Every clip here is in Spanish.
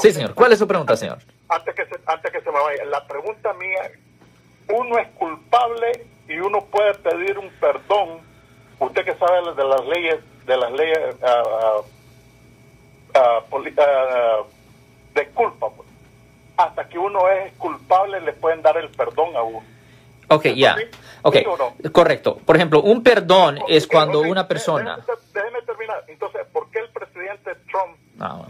Sí, señor. ¿Cuál es su pregunta, señor? Antes que, se, antes que se me vaya, la pregunta mía, uno es culpable y uno puede pedir un perdón, usted que sabe de las leyes, de las leyes uh, uh, de culpa, pues. hasta que uno es culpable le pueden dar el perdón a uno. Ok, ya. Okay. Correcto. Por ejemplo, un perdón es cuando una persona... Déjeme, terminar. Entonces, ¿por qué el presidente Trump, ah,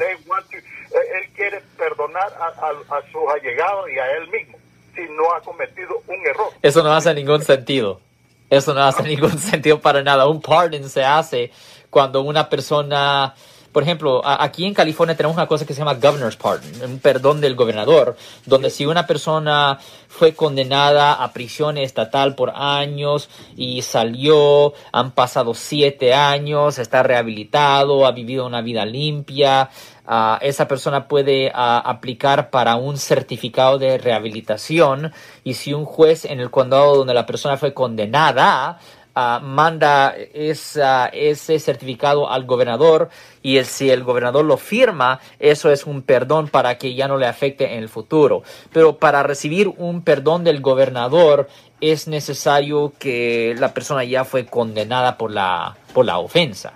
a, a, sus allegados y a él mismo si no ha cometido un error? Eso no hace ningún sentido. Eso no hace ningún sentido para nada. Un pardon se hace cuando una persona por ejemplo, aquí en California tenemos una cosa que se llama governor's pardon, un perdón del gobernador, donde si una persona fue condenada a prisión estatal por años y salió, han pasado siete años, está rehabilitado, ha vivido una vida limpia, uh, esa persona puede uh, aplicar para un certificado de rehabilitación y si un juez en el condado donde la persona fue condenada Uh, manda esa, ese certificado al gobernador y el, si el gobernador lo firma, eso es un perdón para que ya no le afecte en el futuro. Pero para recibir un perdón del gobernador es necesario que la persona ya fue condenada por la, por la ofensa.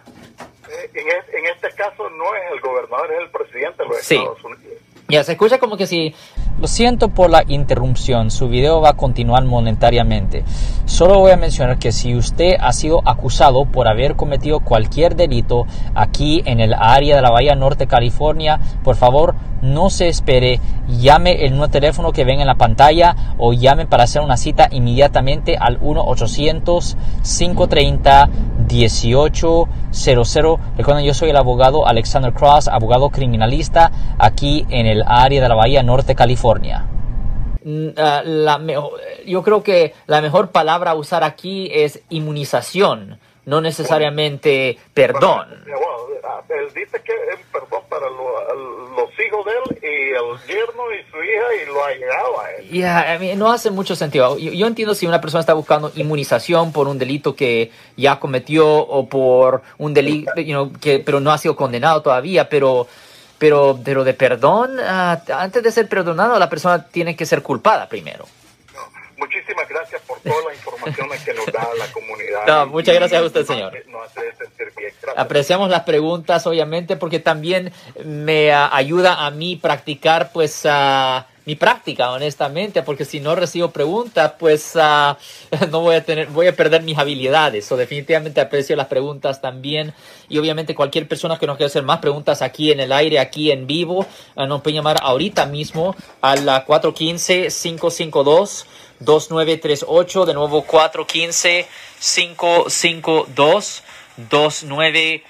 En, este caso no es el gobernador, es el presidente de los Estados Unidos. Ya se escucha como que si lo siento por la interrupción, su video va a continuar monetariamente. Solo voy a mencionar que si usted ha sido acusado por haber cometido cualquier delito aquí en el área de la Bahía Norte, California, por favor no se espere, llame el nuevo teléfono que ven en la pantalla o llame para hacer una cita inmediatamente al 1-800-530-1800. Recuerden, yo soy el abogado Alexander Cross, abogado criminalista aquí en el área de la Bahía Norte, California. Mm, ah, la yo creo que la mejor palabra a usar aquí es inmunización, no necesariamente perdón. Él dice que es perdón para los hijos de él y el yerno y su hija y lo ha llegado a él. no hace mucho sentido. Yo, entiendo si una persona está buscando inmunización por un delito que ya cometió o por un delito, que, pero no ha sido condenado todavía, pero pero, pero de perdón, ah, antes de ser perdonado, la persona tiene que ser culpada primero. Muchísimas gracias por toda la información que nos da la comunidad. muchas gracias a usted, señor. Apreciamos las preguntas, obviamente, porque también me ah, ayuda a mí practicar, pues, a mi práctica, honestamente, porque si no recibo preguntas, pues uh, no voy a tener, voy a perder mis habilidades. O definitivamente aprecio las preguntas también. Y obviamente cualquier persona que nos quiera hacer más preguntas aquí en el aire, aquí en vivo, uh, nos puede llamar ahorita mismo a la 415-552. 2938, de nuevo 415 552 2938